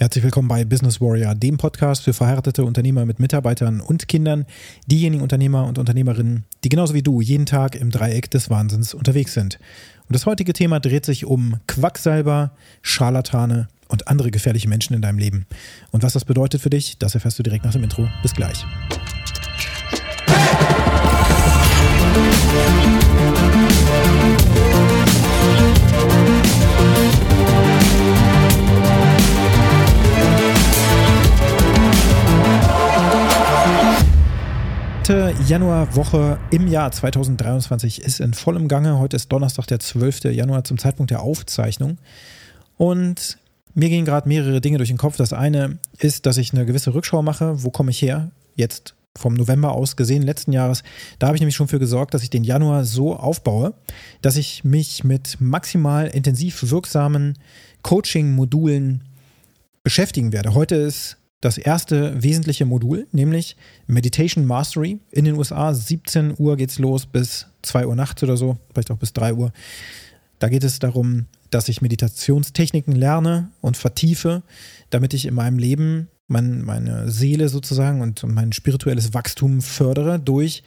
Herzlich willkommen bei Business Warrior, dem Podcast für verheiratete Unternehmer mit Mitarbeitern und Kindern, diejenigen Unternehmer und Unternehmerinnen, die genauso wie du jeden Tag im Dreieck des Wahnsinns unterwegs sind. Und das heutige Thema dreht sich um Quacksalber, Scharlatane und andere gefährliche Menschen in deinem Leben. Und was das bedeutet für dich, das erfährst du direkt nach dem Intro. Bis gleich. Dritte Januarwoche im Jahr 2023 ist in vollem Gange. Heute ist Donnerstag, der 12. Januar zum Zeitpunkt der Aufzeichnung. Und mir gehen gerade mehrere Dinge durch den Kopf. Das eine ist, dass ich eine gewisse Rückschau mache. Wo komme ich her? Jetzt vom November aus gesehen, letzten Jahres. Da habe ich nämlich schon für gesorgt, dass ich den Januar so aufbaue, dass ich mich mit maximal intensiv wirksamen Coaching-Modulen beschäftigen werde. Heute ist das erste wesentliche Modul, nämlich Meditation Mastery in den USA. 17 Uhr geht's los bis 2 Uhr nachts oder so, vielleicht auch bis 3 Uhr. Da geht es darum, dass ich Meditationstechniken lerne und vertiefe, damit ich in meinem Leben mein, meine Seele sozusagen und mein spirituelles Wachstum fördere durch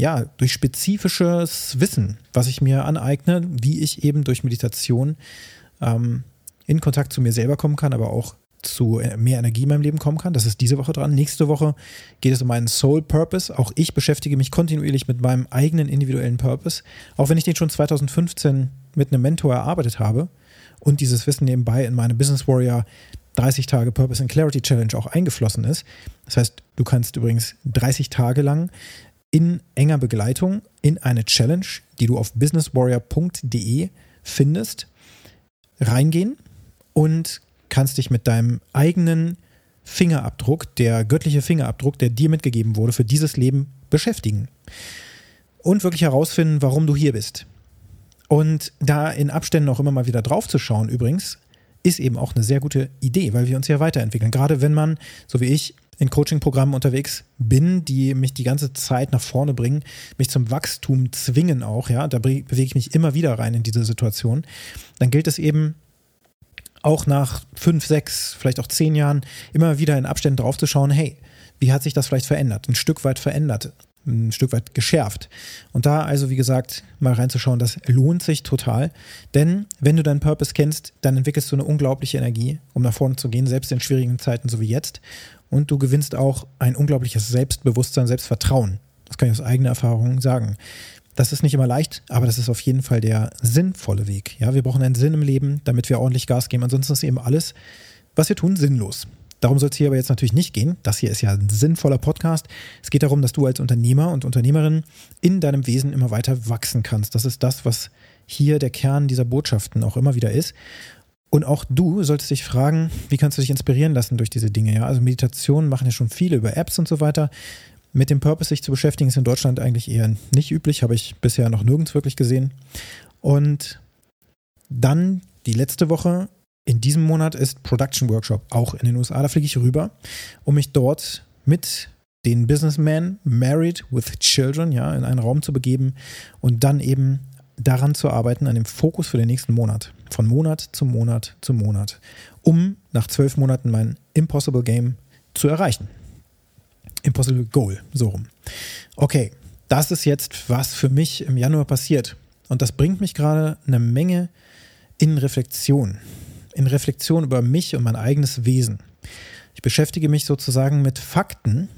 ja, durch spezifisches Wissen, was ich mir aneigne, wie ich eben durch Meditation ähm, in Kontakt zu mir selber kommen kann, aber auch zu äh, mehr Energie in meinem Leben kommen kann. Das ist diese Woche dran. Nächste Woche geht es um meinen Soul Purpose. Auch ich beschäftige mich kontinuierlich mit meinem eigenen individuellen Purpose. Auch wenn ich den schon 2015 mit einem Mentor erarbeitet habe und dieses Wissen nebenbei in meine Business Warrior 30 Tage Purpose and Clarity Challenge auch eingeflossen ist. Das heißt, du kannst übrigens 30 Tage lang in enger Begleitung in eine Challenge, die du auf businesswarrior.de findest, reingehen und kannst dich mit deinem eigenen Fingerabdruck, der göttliche Fingerabdruck, der dir mitgegeben wurde, für dieses Leben beschäftigen. Und wirklich herausfinden, warum du hier bist. Und da in Abständen auch immer mal wieder drauf zu schauen, übrigens, ist eben auch eine sehr gute Idee, weil wir uns ja weiterentwickeln. Gerade wenn man, so wie ich, in Coaching-Programmen unterwegs bin, die mich die ganze Zeit nach vorne bringen, mich zum Wachstum zwingen auch, ja, da bewege ich mich immer wieder rein in diese Situation, dann gilt es eben, auch nach fünf, sechs, vielleicht auch zehn Jahren immer wieder in Abständen draufzuschauen, hey, wie hat sich das vielleicht verändert? Ein Stück weit verändert, ein Stück weit geschärft. Und da also, wie gesagt, mal reinzuschauen, das lohnt sich total. Denn wenn du deinen Purpose kennst, dann entwickelst du eine unglaubliche Energie, um nach vorne zu gehen, selbst in schwierigen Zeiten so wie jetzt. Und du gewinnst auch ein unglaubliches Selbstbewusstsein, Selbstvertrauen. Das kann ich aus eigener Erfahrung sagen. Das ist nicht immer leicht, aber das ist auf jeden Fall der sinnvolle Weg. Ja, wir brauchen einen Sinn im Leben, damit wir ordentlich Gas geben. Ansonsten ist eben alles, was wir tun, sinnlos. Darum soll es hier aber jetzt natürlich nicht gehen. Das hier ist ja ein sinnvoller Podcast. Es geht darum, dass du als Unternehmer und Unternehmerin in deinem Wesen immer weiter wachsen kannst. Das ist das, was hier der Kern dieser Botschaften auch immer wieder ist. Und auch du solltest dich fragen, wie kannst du dich inspirieren lassen durch diese Dinge? Ja, also Meditationen machen ja schon viele über Apps und so weiter. Mit dem Purpose sich zu beschäftigen, ist in Deutschland eigentlich eher nicht üblich, habe ich bisher noch nirgends wirklich gesehen. Und dann die letzte Woche in diesem Monat ist Production Workshop auch in den USA. Da fliege ich rüber, um mich dort mit den Businessmen Married with Children ja, in einen Raum zu begeben und dann eben daran zu arbeiten, an dem Fokus für den nächsten Monat. Von Monat zu Monat zu Monat, um nach zwölf Monaten mein Impossible Game zu erreichen. Impossible Goal, so rum. Okay, das ist jetzt, was für mich im Januar passiert. Und das bringt mich gerade eine Menge in Reflexion. In Reflexion über mich und mein eigenes Wesen. Ich beschäftige mich sozusagen mit Fakten,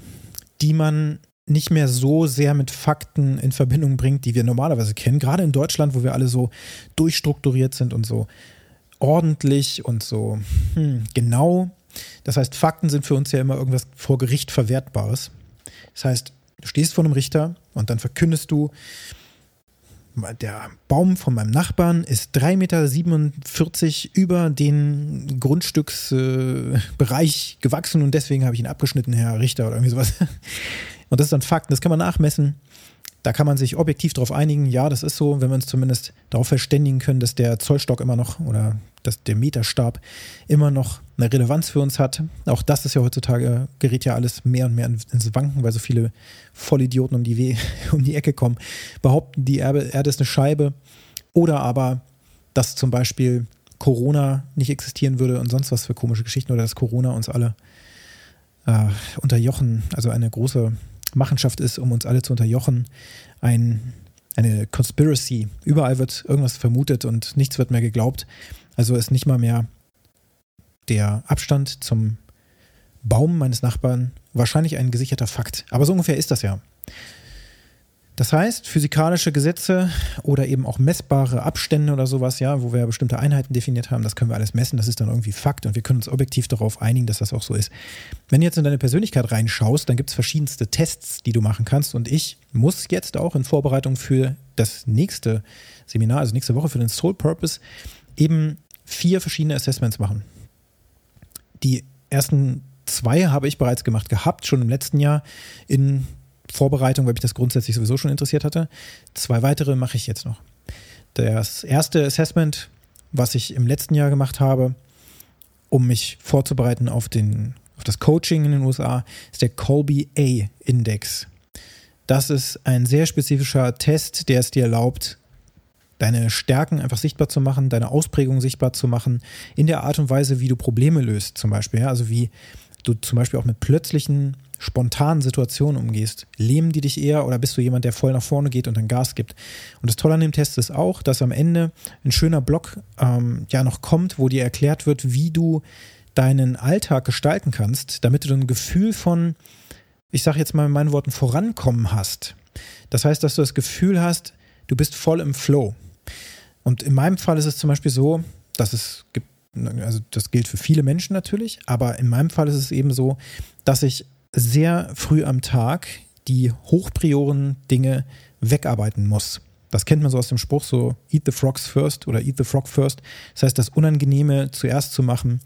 die man nicht mehr so sehr mit Fakten in Verbindung bringt, die wir normalerweise kennen. Gerade in Deutschland, wo wir alle so durchstrukturiert sind und so ordentlich und so hm, genau. Das heißt, Fakten sind für uns ja immer irgendwas vor Gericht Verwertbares. Das heißt, du stehst vor einem Richter und dann verkündest du, der Baum von meinem Nachbarn ist 3,47 Meter über den Grundstücksbereich äh, gewachsen und deswegen habe ich ihn abgeschnitten, Herr Richter oder irgendwie sowas. Und das ist dann Fakt, das kann man nachmessen. Da kann man sich objektiv darauf einigen, ja, das ist so, wenn wir uns zumindest darauf verständigen können, dass der Zollstock immer noch oder dass der Meterstab immer noch eine Relevanz für uns hat. Auch das ist ja heutzutage, gerät ja alles mehr und mehr ins Wanken, weil so viele Vollidioten um die, um die Ecke kommen, behaupten, die Erde, Erde ist eine Scheibe. Oder aber, dass zum Beispiel Corona nicht existieren würde und sonst was für komische Geschichten oder dass Corona uns alle äh, unterjochen, also eine große Machenschaft ist, um uns alle zu unterjochen. Ein, eine Conspiracy. Überall wird irgendwas vermutet und nichts wird mehr geglaubt. Also ist nicht mal mehr der Abstand zum Baum meines Nachbarn wahrscheinlich ein gesicherter Fakt. Aber so ungefähr ist das ja. Das heißt, physikalische Gesetze oder eben auch messbare Abstände oder sowas, ja, wo wir bestimmte Einheiten definiert haben, das können wir alles messen, das ist dann irgendwie Fakt und wir können uns objektiv darauf einigen, dass das auch so ist. Wenn du jetzt in deine Persönlichkeit reinschaust, dann gibt es verschiedenste Tests, die du machen kannst und ich muss jetzt auch in Vorbereitung für das nächste Seminar, also nächste Woche für den Soul Purpose, eben vier verschiedene Assessments machen. Die ersten zwei habe ich bereits gemacht gehabt, schon im letzten Jahr in Vorbereitung, weil mich das grundsätzlich sowieso schon interessiert hatte. Zwei weitere mache ich jetzt noch. Das erste Assessment, was ich im letzten Jahr gemacht habe, um mich vorzubereiten auf, den, auf das Coaching in den USA, ist der Colby A Index. Das ist ein sehr spezifischer Test, der es dir erlaubt, deine Stärken einfach sichtbar zu machen, deine Ausprägung sichtbar zu machen, in der Art und Weise, wie du Probleme löst, zum Beispiel. Also wie du zum Beispiel auch mit plötzlichen spontanen Situationen umgehst. Lähmen die dich eher oder bist du jemand, der voll nach vorne geht und dann Gas gibt? Und das Tolle an dem Test ist auch, dass am Ende ein schöner Block ähm, ja noch kommt, wo dir erklärt wird, wie du deinen Alltag gestalten kannst, damit du ein Gefühl von, ich sage jetzt mal in meinen Worten, vorankommen hast. Das heißt, dass du das Gefühl hast, du bist voll im Flow. Und in meinem Fall ist es zum Beispiel so, dass es gibt, also das gilt für viele Menschen natürlich, aber in meinem Fall ist es eben so, dass ich sehr früh am Tag die hochprioren Dinge wegarbeiten muss. Das kennt man so aus dem Spruch, so eat the frogs first oder eat the frog first. Das heißt, das Unangenehme zuerst zu machen,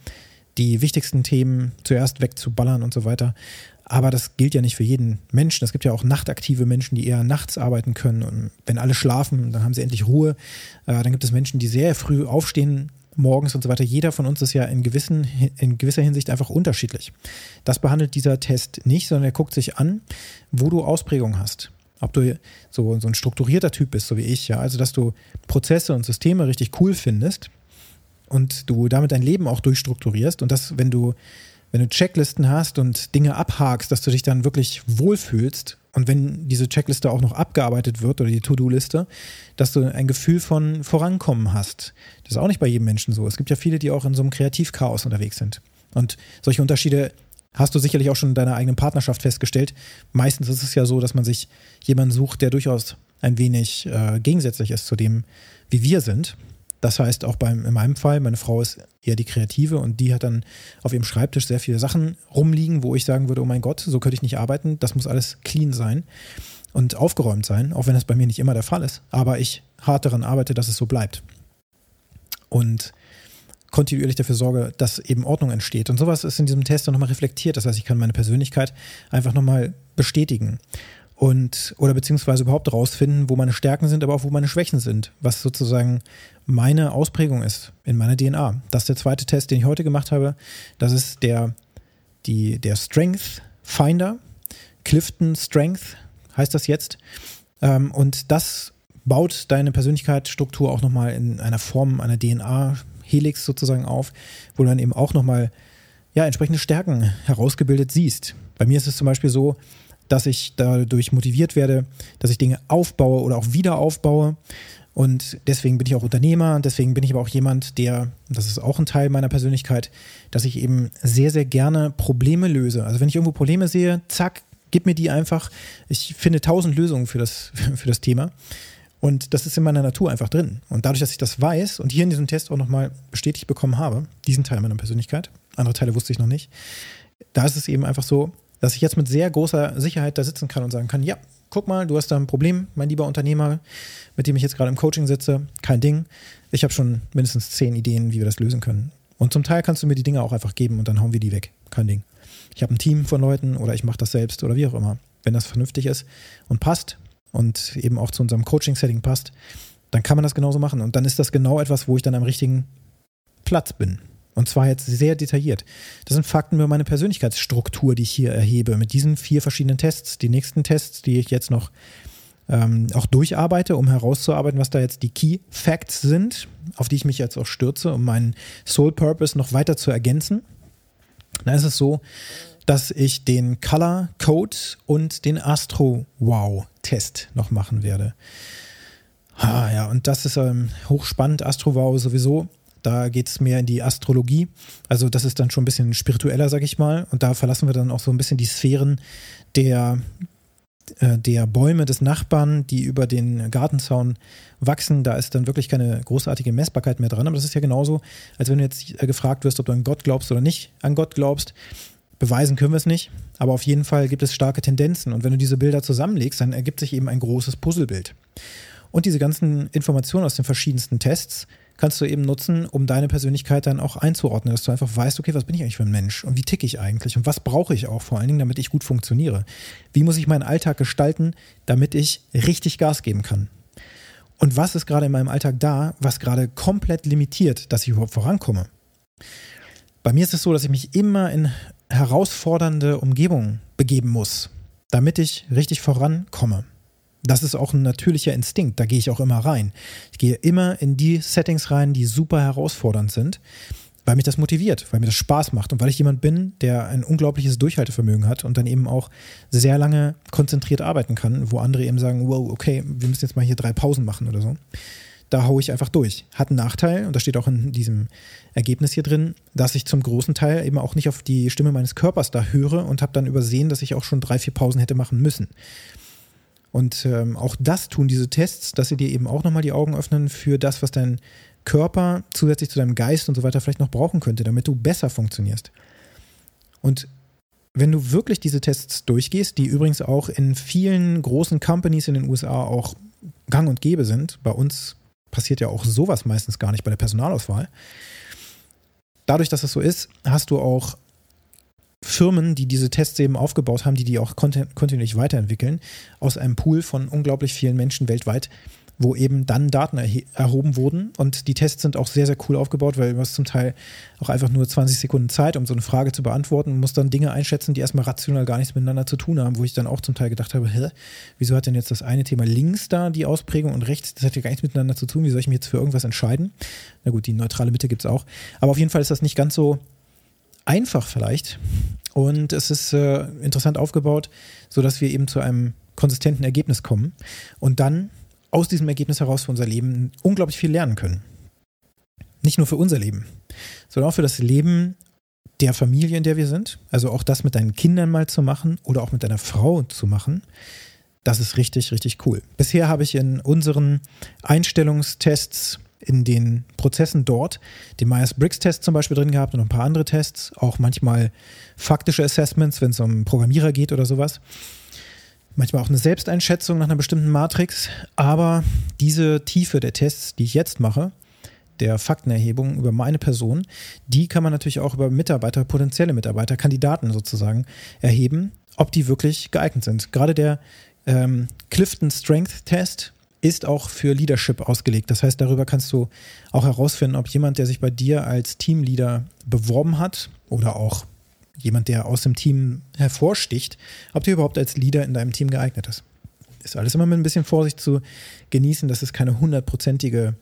die wichtigsten Themen zuerst wegzuballern und so weiter. Aber das gilt ja nicht für jeden Menschen. Es gibt ja auch nachtaktive Menschen, die eher nachts arbeiten können. Und wenn alle schlafen, dann haben sie endlich Ruhe. Äh, dann gibt es Menschen, die sehr früh aufstehen morgens und so weiter. Jeder von uns ist ja in, gewissen, in gewisser Hinsicht einfach unterschiedlich. Das behandelt dieser Test nicht, sondern er guckt sich an, wo du Ausprägung hast. Ob du so, so ein strukturierter Typ bist, so wie ich, ja. Also, dass du Prozesse und Systeme richtig cool findest und du damit dein Leben auch durchstrukturierst und dass, wenn du, wenn du Checklisten hast und Dinge abhakst, dass du dich dann wirklich wohlfühlst und wenn diese Checkliste auch noch abgearbeitet wird oder die To-Do-Liste, dass du ein Gefühl von Vorankommen hast. Das ist auch nicht bei jedem Menschen so. Es gibt ja viele, die auch in so einem Kreativchaos unterwegs sind. Und solche Unterschiede hast du sicherlich auch schon in deiner eigenen Partnerschaft festgestellt. Meistens ist es ja so, dass man sich jemanden sucht, der durchaus ein wenig äh, gegensätzlich ist zu dem, wie wir sind. Das heißt, auch beim, in meinem Fall, meine Frau ist eher die Kreative und die hat dann auf ihrem Schreibtisch sehr viele Sachen rumliegen, wo ich sagen würde, oh mein Gott, so könnte ich nicht arbeiten, das muss alles clean sein und aufgeräumt sein, auch wenn das bei mir nicht immer der Fall ist. Aber ich hart daran arbeite, dass es so bleibt. Und kontinuierlich dafür sorge, dass eben Ordnung entsteht. Und sowas ist in diesem Test dann nochmal reflektiert. Das heißt, ich kann meine Persönlichkeit einfach nochmal bestätigen und oder beziehungsweise überhaupt rausfinden, wo meine Stärken sind, aber auch wo meine Schwächen sind, was sozusagen meine Ausprägung ist in meiner DNA. Das ist der zweite Test, den ich heute gemacht habe. Das ist der, die, der Strength Finder, Clifton Strength heißt das jetzt. Ähm, und das baut deine Persönlichkeitsstruktur auch nochmal in einer Form einer DNA-Helix sozusagen auf, wo du dann eben auch nochmal ja, entsprechende Stärken herausgebildet siehst. Bei mir ist es zum Beispiel so, dass ich dadurch motiviert werde, dass ich Dinge aufbaue oder auch wieder aufbaue. Und deswegen bin ich auch Unternehmer, deswegen bin ich aber auch jemand, der, das ist auch ein Teil meiner Persönlichkeit, dass ich eben sehr, sehr gerne Probleme löse. Also wenn ich irgendwo Probleme sehe, zack, gib mir die einfach. Ich finde tausend Lösungen für das, für das Thema. Und das ist in meiner Natur einfach drin. Und dadurch, dass ich das weiß und hier in diesem Test auch nochmal bestätigt bekommen habe, diesen Teil meiner Persönlichkeit, andere Teile wusste ich noch nicht, da ist es eben einfach so, dass ich jetzt mit sehr großer Sicherheit da sitzen kann und sagen kann, ja, guck mal, du hast da ein Problem, mein lieber Unternehmer, mit dem ich jetzt gerade im Coaching sitze, kein Ding. Ich habe schon mindestens zehn Ideen, wie wir das lösen können. Und zum Teil kannst du mir die Dinge auch einfach geben und dann hauen wir die weg. Kein Ding. Ich habe ein Team von Leuten oder ich mache das selbst oder wie auch immer. Wenn das vernünftig ist und passt und eben auch zu unserem Coaching-Setting passt, dann kann man das genauso machen. Und dann ist das genau etwas, wo ich dann am richtigen Platz bin. Und zwar jetzt sehr detailliert. Das sind Fakten über meine Persönlichkeitsstruktur, die ich hier erhebe, mit diesen vier verschiedenen Tests. Die nächsten Tests, die ich jetzt noch ähm, auch durcharbeite, um herauszuarbeiten, was da jetzt die Key Facts sind, auf die ich mich jetzt auch stürze, um meinen Soul Purpose noch weiter zu ergänzen. Dann ist es so, dass ich den Color Code und den Astro Wow Test noch machen werde. Ah, ja, und das ist ähm, hochspannend. Astro Wow sowieso. Da geht es mehr in die Astrologie. Also das ist dann schon ein bisschen spiritueller, sag ich mal. Und da verlassen wir dann auch so ein bisschen die Sphären der, äh, der Bäume des Nachbarn, die über den Gartenzaun wachsen. Da ist dann wirklich keine großartige Messbarkeit mehr dran. Aber das ist ja genauso, als wenn du jetzt äh, gefragt wirst, ob du an Gott glaubst oder nicht an Gott glaubst. Beweisen können wir es nicht, aber auf jeden Fall gibt es starke Tendenzen. Und wenn du diese Bilder zusammenlegst, dann ergibt sich eben ein großes Puzzlebild. Und diese ganzen Informationen aus den verschiedensten Tests kannst du eben nutzen, um deine Persönlichkeit dann auch einzuordnen, dass du einfach weißt, okay, was bin ich eigentlich für ein Mensch und wie ticke ich eigentlich und was brauche ich auch vor allen Dingen, damit ich gut funktioniere. Wie muss ich meinen Alltag gestalten, damit ich richtig Gas geben kann? Und was ist gerade in meinem Alltag da, was gerade komplett limitiert, dass ich überhaupt vorankomme? Bei mir ist es so, dass ich mich immer in herausfordernde Umgebungen begeben muss, damit ich richtig vorankomme. Das ist auch ein natürlicher Instinkt, da gehe ich auch immer rein. Ich gehe immer in die Settings rein, die super herausfordernd sind, weil mich das motiviert, weil mir das Spaß macht und weil ich jemand bin, der ein unglaubliches Durchhaltevermögen hat und dann eben auch sehr lange konzentriert arbeiten kann, wo andere eben sagen, wow, okay, wir müssen jetzt mal hier drei Pausen machen oder so da haue ich einfach durch. Hat einen Nachteil, und das steht auch in diesem Ergebnis hier drin, dass ich zum großen Teil eben auch nicht auf die Stimme meines Körpers da höre und habe dann übersehen, dass ich auch schon drei, vier Pausen hätte machen müssen. Und ähm, auch das tun diese Tests, dass sie dir eben auch nochmal die Augen öffnen für das, was dein Körper zusätzlich zu deinem Geist und so weiter vielleicht noch brauchen könnte, damit du besser funktionierst. Und wenn du wirklich diese Tests durchgehst, die übrigens auch in vielen großen Companies in den USA auch gang und gäbe sind, bei uns passiert ja auch sowas meistens gar nicht bei der Personalauswahl. Dadurch, dass es so ist, hast du auch Firmen, die diese Tests eben aufgebaut haben, die die auch kontinuierlich weiterentwickeln, aus einem Pool von unglaublich vielen Menschen weltweit wo eben dann Daten erhoben wurden. Und die Tests sind auch sehr, sehr cool aufgebaut, weil du hast zum Teil auch einfach nur 20 Sekunden Zeit, um so eine Frage zu beantworten und musst dann Dinge einschätzen, die erstmal rational gar nichts miteinander zu tun haben, wo ich dann auch zum Teil gedacht habe, hä, wieso hat denn jetzt das eine Thema links da die Ausprägung und rechts, das hat ja gar nichts miteinander zu tun, wie soll ich mich jetzt für irgendwas entscheiden? Na gut, die neutrale Mitte gibt es auch. Aber auf jeden Fall ist das nicht ganz so einfach vielleicht. Und es ist äh, interessant aufgebaut, sodass wir eben zu einem konsistenten Ergebnis kommen. Und dann aus diesem Ergebnis heraus für unser Leben unglaublich viel lernen können. Nicht nur für unser Leben, sondern auch für das Leben der Familie, in der wir sind. Also auch das mit deinen Kindern mal zu machen oder auch mit deiner Frau zu machen. Das ist richtig, richtig cool. Bisher habe ich in unseren Einstellungstests in den Prozessen dort den Myers-Briggs-Test zum Beispiel drin gehabt und ein paar andere Tests, auch manchmal faktische Assessments, wenn es um Programmierer geht oder sowas manchmal auch eine Selbsteinschätzung nach einer bestimmten Matrix. Aber diese Tiefe der Tests, die ich jetzt mache, der Faktenerhebung über meine Person, die kann man natürlich auch über Mitarbeiter, potenzielle Mitarbeiter, Kandidaten sozusagen erheben, ob die wirklich geeignet sind. Gerade der ähm, Clifton Strength Test ist auch für Leadership ausgelegt. Das heißt, darüber kannst du auch herausfinden, ob jemand, der sich bei dir als Teamleader beworben hat oder auch jemand, der aus dem Team hervorsticht, ob der überhaupt als Leader in deinem Team geeignet ist. Ist alles immer mit ein bisschen Vorsicht zu genießen. Das ist keine hundertprozentige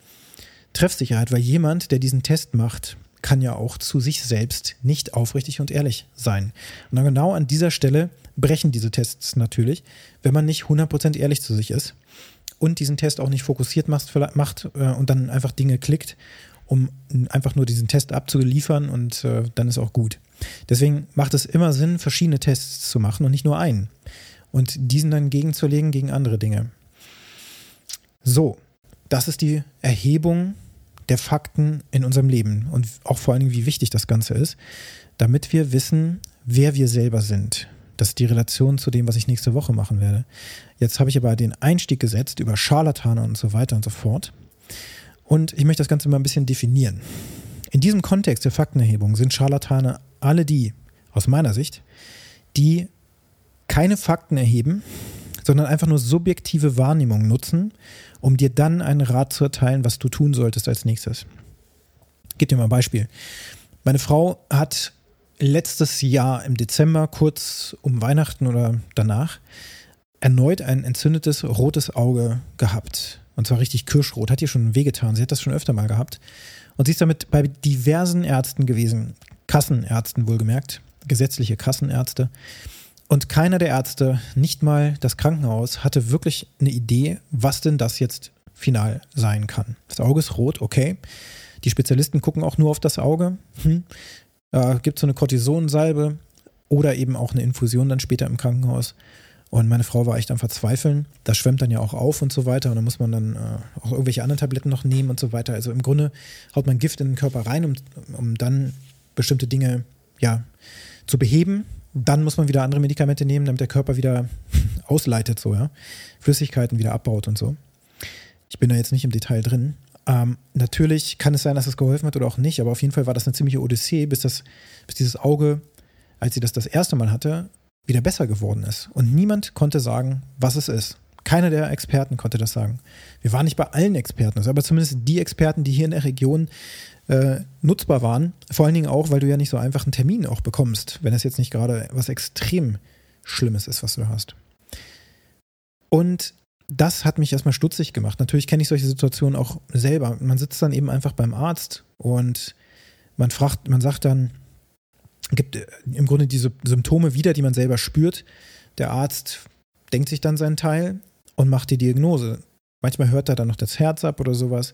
Treffsicherheit, weil jemand, der diesen Test macht, kann ja auch zu sich selbst nicht aufrichtig und ehrlich sein. Und dann genau an dieser Stelle brechen diese Tests natürlich, wenn man nicht 100% ehrlich zu sich ist und diesen Test auch nicht fokussiert macht, macht äh, und dann einfach Dinge klickt, um einfach nur diesen Test abzuliefern und äh, dann ist auch gut. Deswegen macht es immer Sinn, verschiedene Tests zu machen und nicht nur einen. Und diesen dann gegenzulegen gegen andere Dinge. So, das ist die Erhebung der Fakten in unserem Leben und auch vor allen Dingen, wie wichtig das Ganze ist, damit wir wissen, wer wir selber sind. Das ist die Relation zu dem, was ich nächste Woche machen werde. Jetzt habe ich aber den Einstieg gesetzt über Scharlatane und so weiter und so fort. Und ich möchte das Ganze mal ein bisschen definieren. In diesem Kontext der Faktenerhebung sind Scharlatane alle die, aus meiner Sicht, die keine Fakten erheben, sondern einfach nur subjektive Wahrnehmung nutzen, um dir dann einen Rat zu erteilen, was du tun solltest als nächstes. Gebe dir mal ein Beispiel. Meine Frau hat letztes Jahr im Dezember, kurz um Weihnachten oder danach, erneut ein entzündetes rotes Auge gehabt. Und zwar richtig kirschrot. Hat ihr schon wehgetan. Sie hat das schon öfter mal gehabt. Und sie ist damit bei diversen Ärzten gewesen. Kassenärzten wohlgemerkt. Gesetzliche Kassenärzte. Und keiner der Ärzte, nicht mal das Krankenhaus, hatte wirklich eine Idee, was denn das jetzt final sein kann. Das Auge ist rot, okay. Die Spezialisten gucken auch nur auf das Auge. Hm. Äh, Gibt so eine Cortisonsalbe oder eben auch eine Infusion dann später im Krankenhaus. Und meine Frau war echt am Verzweifeln. Das schwemmt dann ja auch auf und so weiter. Und dann muss man dann äh, auch irgendwelche anderen Tabletten noch nehmen und so weiter. Also im Grunde haut man Gift in den Körper rein, um, um dann bestimmte Dinge ja, zu beheben. Dann muss man wieder andere Medikamente nehmen, damit der Körper wieder ausleitet, so, ja. Flüssigkeiten wieder abbaut und so. Ich bin da jetzt nicht im Detail drin. Ähm, natürlich kann es sein, dass es geholfen hat oder auch nicht, aber auf jeden Fall war das eine ziemliche Odyssee, bis, das, bis dieses Auge, als sie das das erste Mal hatte, wieder besser geworden ist. Und niemand konnte sagen, was es ist. Keiner der Experten konnte das sagen. Wir waren nicht bei allen Experten, also aber zumindest die Experten, die hier in der Region äh, nutzbar waren. Vor allen Dingen auch, weil du ja nicht so einfach einen Termin auch bekommst, wenn es jetzt nicht gerade was extrem Schlimmes ist, was du hast. Und das hat mich erstmal stutzig gemacht. Natürlich kenne ich solche Situationen auch selber. Man sitzt dann eben einfach beim Arzt und man fragt, man sagt dann, gibt äh, im Grunde diese Symptome wieder, die man selber spürt. Der Arzt denkt sich dann seinen Teil und macht die Diagnose. Manchmal hört er dann noch das Herz ab oder sowas.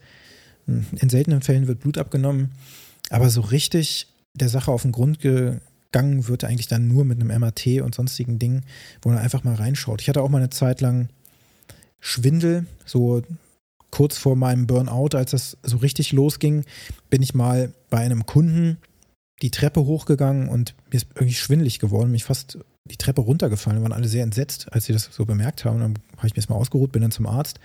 Hm, in seltenen Fällen wird Blut abgenommen. Aber so richtig der Sache auf den Grund gegangen wird eigentlich dann nur mit einem MRT und sonstigen Dingen, wo man einfach mal reinschaut. Ich hatte auch mal eine Zeit lang Schwindel, so kurz vor meinem Burnout, als das so richtig losging, bin ich mal bei einem Kunden die Treppe hochgegangen und mir ist irgendwie schwindelig geworden, mich fast die Treppe runtergefallen. waren alle sehr entsetzt, als sie das so bemerkt haben. Dann habe ich mir erstmal ausgeruht, bin dann zum Arzt.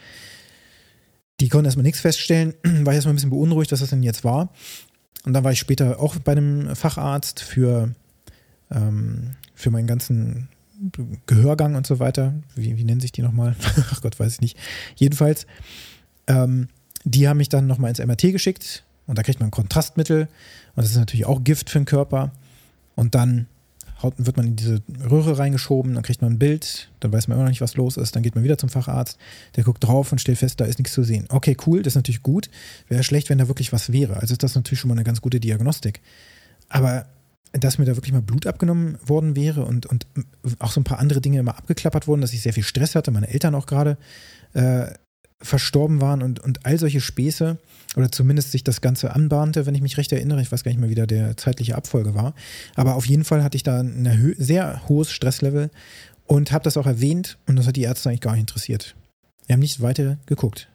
Die konnten erstmal nichts feststellen, war ich erstmal ein bisschen beunruhigt, was das denn jetzt war. Und dann war ich später auch bei einem Facharzt für, ähm, für meinen ganzen Gehörgang und so weiter. Wie, wie nennen sich die nochmal? Ach Gott, weiß ich nicht. Jedenfalls, ähm, die haben mich dann nochmal ins MRT geschickt und da kriegt man ein Kontrastmittel und das ist natürlich auch Gift für den Körper. Und dann wird man in diese Röhre reingeschoben, dann kriegt man ein Bild, dann weiß man immer noch nicht, was los ist, dann geht man wieder zum Facharzt, der guckt drauf und stellt fest, da ist nichts zu sehen. Okay, cool, das ist natürlich gut. Wäre schlecht, wenn da wirklich was wäre. Also ist das natürlich schon mal eine ganz gute Diagnostik. Aber dass mir da wirklich mal Blut abgenommen worden wäre und, und auch so ein paar andere Dinge immer abgeklappert wurden, dass ich sehr viel Stress hatte, meine Eltern auch gerade äh, verstorben waren und, und all solche Späße oder zumindest sich das Ganze anbahnte, wenn ich mich recht erinnere. Ich weiß gar nicht mehr, wie da der zeitliche Abfolge war. Aber auf jeden Fall hatte ich da ein sehr hohes Stresslevel und habe das auch erwähnt und das hat die Ärzte eigentlich gar nicht interessiert. Wir haben nicht weiter geguckt.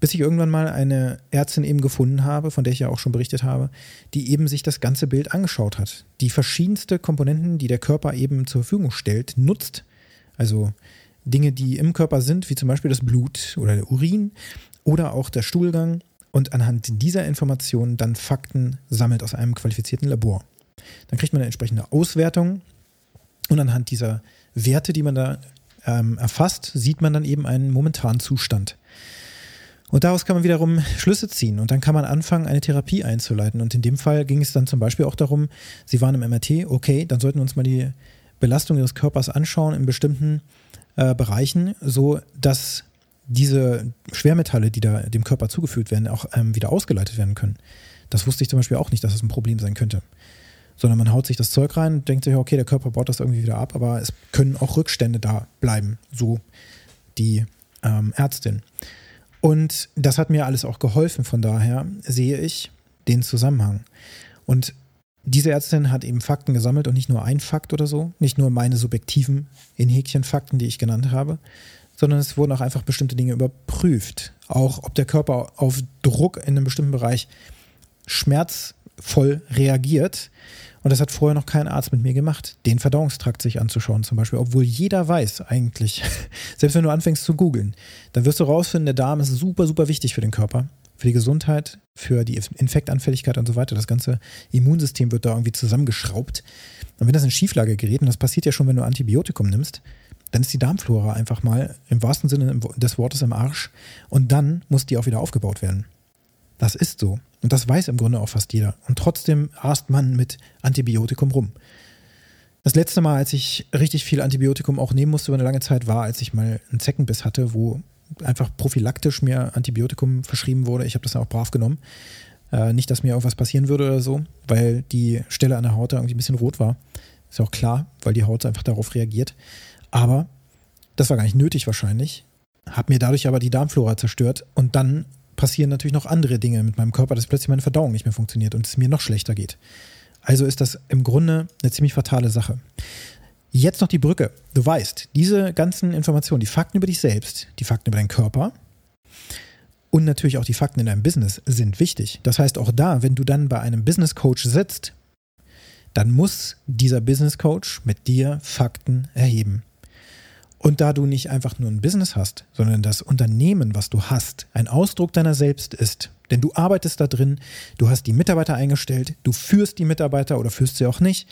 Bis ich irgendwann mal eine Ärztin eben gefunden habe, von der ich ja auch schon berichtet habe, die eben sich das ganze Bild angeschaut hat. Die verschiedenste Komponenten, die der Körper eben zur Verfügung stellt, nutzt. Also Dinge, die im Körper sind, wie zum Beispiel das Blut oder der Urin oder auch der Stuhlgang und anhand dieser Informationen dann Fakten sammelt aus einem qualifizierten Labor. Dann kriegt man eine entsprechende Auswertung und anhand dieser Werte, die man da ähm, erfasst, sieht man dann eben einen momentanen Zustand. Und daraus kann man wiederum Schlüsse ziehen und dann kann man anfangen, eine Therapie einzuleiten. Und in dem Fall ging es dann zum Beispiel auch darum, Sie waren im MRT, okay, dann sollten wir uns mal die Belastung Ihres Körpers anschauen in bestimmten äh, Bereichen, so dass diese Schwermetalle, die da dem Körper zugefügt werden, auch ähm, wieder ausgeleitet werden können. Das wusste ich zum Beispiel auch nicht, dass das ein Problem sein könnte. Sondern man haut sich das Zeug rein und denkt sich, okay, der Körper baut das irgendwie wieder ab, aber es können auch Rückstände da bleiben, so die ähm, Ärztin. Und das hat mir alles auch geholfen, von daher sehe ich den Zusammenhang. Und diese Ärztin hat eben Fakten gesammelt und nicht nur ein Fakt oder so, nicht nur meine subjektiven in Häkchen Fakten, die ich genannt habe, sondern es wurden auch einfach bestimmte Dinge überprüft. Auch ob der Körper auf Druck in einem bestimmten Bereich schmerzvoll reagiert. Und das hat vorher noch kein Arzt mit mir gemacht, den Verdauungstrakt sich anzuschauen zum Beispiel, obwohl jeder weiß eigentlich, selbst wenn du anfängst zu googeln, dann wirst du rausfinden, der Darm ist super, super wichtig für den Körper für die Gesundheit, für die Infektanfälligkeit und so weiter. Das ganze Immunsystem wird da irgendwie zusammengeschraubt. Und wenn das in Schieflage gerät, und das passiert ja schon, wenn du Antibiotikum nimmst, dann ist die Darmflora einfach mal im wahrsten Sinne des Wortes im Arsch. Und dann muss die auch wieder aufgebaut werden. Das ist so. Und das weiß im Grunde auch fast jeder. Und trotzdem aßt man mit Antibiotikum rum. Das letzte Mal, als ich richtig viel Antibiotikum auch nehmen musste über eine lange Zeit, war, als ich mal einen Zeckenbiss hatte, wo einfach prophylaktisch mir Antibiotikum verschrieben wurde. Ich habe das dann auch brav genommen. Äh, nicht, dass mir irgendwas passieren würde oder so, weil die Stelle an der Haut da irgendwie ein bisschen rot war. Ist ja auch klar, weil die Haut einfach darauf reagiert. Aber das war gar nicht nötig wahrscheinlich. Hab mir dadurch aber die Darmflora zerstört und dann passieren natürlich noch andere Dinge mit meinem Körper, dass plötzlich meine Verdauung nicht mehr funktioniert und es mir noch schlechter geht. Also ist das im Grunde eine ziemlich fatale Sache. Jetzt noch die Brücke. Du weißt, diese ganzen Informationen, die Fakten über dich selbst, die Fakten über deinen Körper und natürlich auch die Fakten in deinem Business sind wichtig. Das heißt, auch da, wenn du dann bei einem Business Coach sitzt, dann muss dieser Business Coach mit dir Fakten erheben. Und da du nicht einfach nur ein Business hast, sondern das Unternehmen, was du hast, ein Ausdruck deiner selbst ist, denn du arbeitest da drin, du hast die Mitarbeiter eingestellt, du führst die Mitarbeiter oder führst sie auch nicht,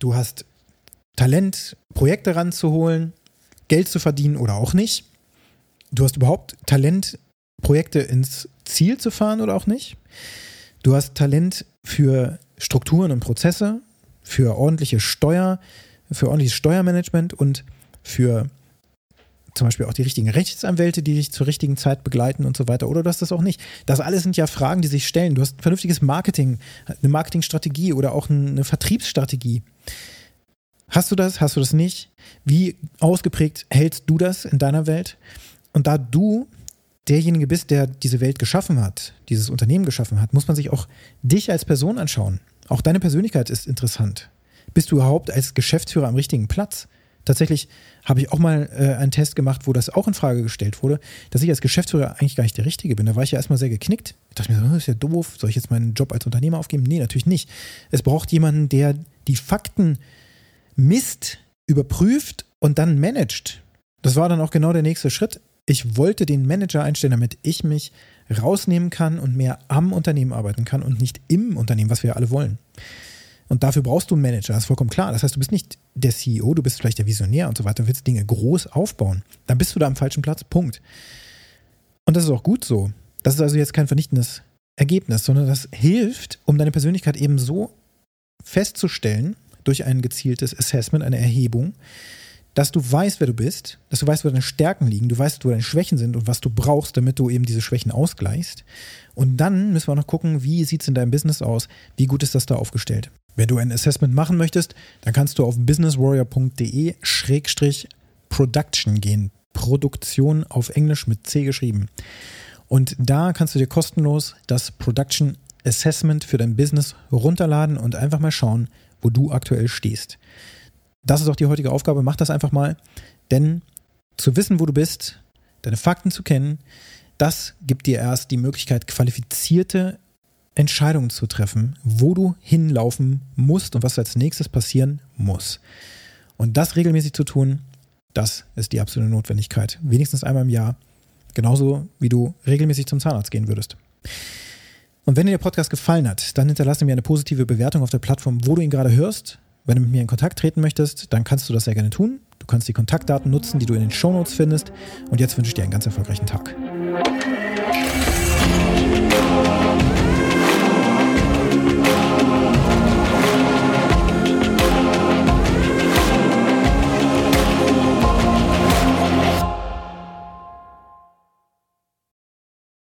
du hast Talent, Projekte ranzuholen, Geld zu verdienen oder auch nicht. Du hast überhaupt Talent, Projekte ins Ziel zu fahren oder auch nicht. Du hast Talent für Strukturen und Prozesse, für ordentliche Steuer, für ordentliches Steuermanagement und für zum Beispiel auch die richtigen Rechtsanwälte, die dich zur richtigen Zeit begleiten und so weiter. Oder du hast das auch nicht. Das alles sind ja Fragen, die sich stellen. Du hast ein vernünftiges Marketing, eine Marketingstrategie oder auch eine Vertriebsstrategie. Hast du das? Hast du das nicht? Wie ausgeprägt hältst du das in deiner Welt? Und da du derjenige bist, der diese Welt geschaffen hat, dieses Unternehmen geschaffen hat, muss man sich auch dich als Person anschauen. Auch deine Persönlichkeit ist interessant. Bist du überhaupt als Geschäftsführer am richtigen Platz? Tatsächlich habe ich auch mal äh, einen Test gemacht, wo das auch in Frage gestellt wurde, dass ich als Geschäftsführer eigentlich gar nicht der Richtige bin. Da war ich ja erstmal sehr geknickt. Ich dachte mir so, das ist ja doof. Soll ich jetzt meinen Job als Unternehmer aufgeben? Nee, natürlich nicht. Es braucht jemanden, der die Fakten misst, überprüft und dann managt. Das war dann auch genau der nächste Schritt. Ich wollte den Manager einstellen, damit ich mich rausnehmen kann und mehr am Unternehmen arbeiten kann und nicht im Unternehmen, was wir alle wollen. Und dafür brauchst du einen Manager, das ist vollkommen klar. Das heißt, du bist nicht der CEO, du bist vielleicht der Visionär und so weiter, willst Dinge groß aufbauen. Dann bist du da am falschen Platz, Punkt. Und das ist auch gut so. Das ist also jetzt kein vernichtendes Ergebnis, sondern das hilft, um deine Persönlichkeit eben so festzustellen durch ein gezieltes Assessment, eine Erhebung, dass du weißt, wer du bist, dass du weißt, wo deine Stärken liegen, du weißt, wo deine Schwächen sind und was du brauchst, damit du eben diese Schwächen ausgleichst. Und dann müssen wir noch gucken, wie sieht es in deinem Business aus, wie gut ist das da aufgestellt. Wenn du ein Assessment machen möchtest, dann kannst du auf businesswarrior.de-production gehen. Produktion auf Englisch mit C geschrieben. Und da kannst du dir kostenlos das Production Assessment für dein Business runterladen und einfach mal schauen, wo du aktuell stehst. Das ist auch die heutige Aufgabe. Mach das einfach mal. Denn zu wissen, wo du bist, deine Fakten zu kennen, das gibt dir erst die Möglichkeit, qualifizierte Entscheidungen zu treffen, wo du hinlaufen musst und was als nächstes passieren muss. Und das regelmäßig zu tun, das ist die absolute Notwendigkeit. Wenigstens einmal im Jahr. Genauso wie du regelmäßig zum Zahnarzt gehen würdest. Und wenn dir der Podcast gefallen hat, dann hinterlasse mir eine positive Bewertung auf der Plattform, wo du ihn gerade hörst. Wenn du mit mir in Kontakt treten möchtest, dann kannst du das sehr gerne tun. Du kannst die Kontaktdaten nutzen, die du in den Shownotes findest. Und jetzt wünsche ich dir einen ganz erfolgreichen Tag.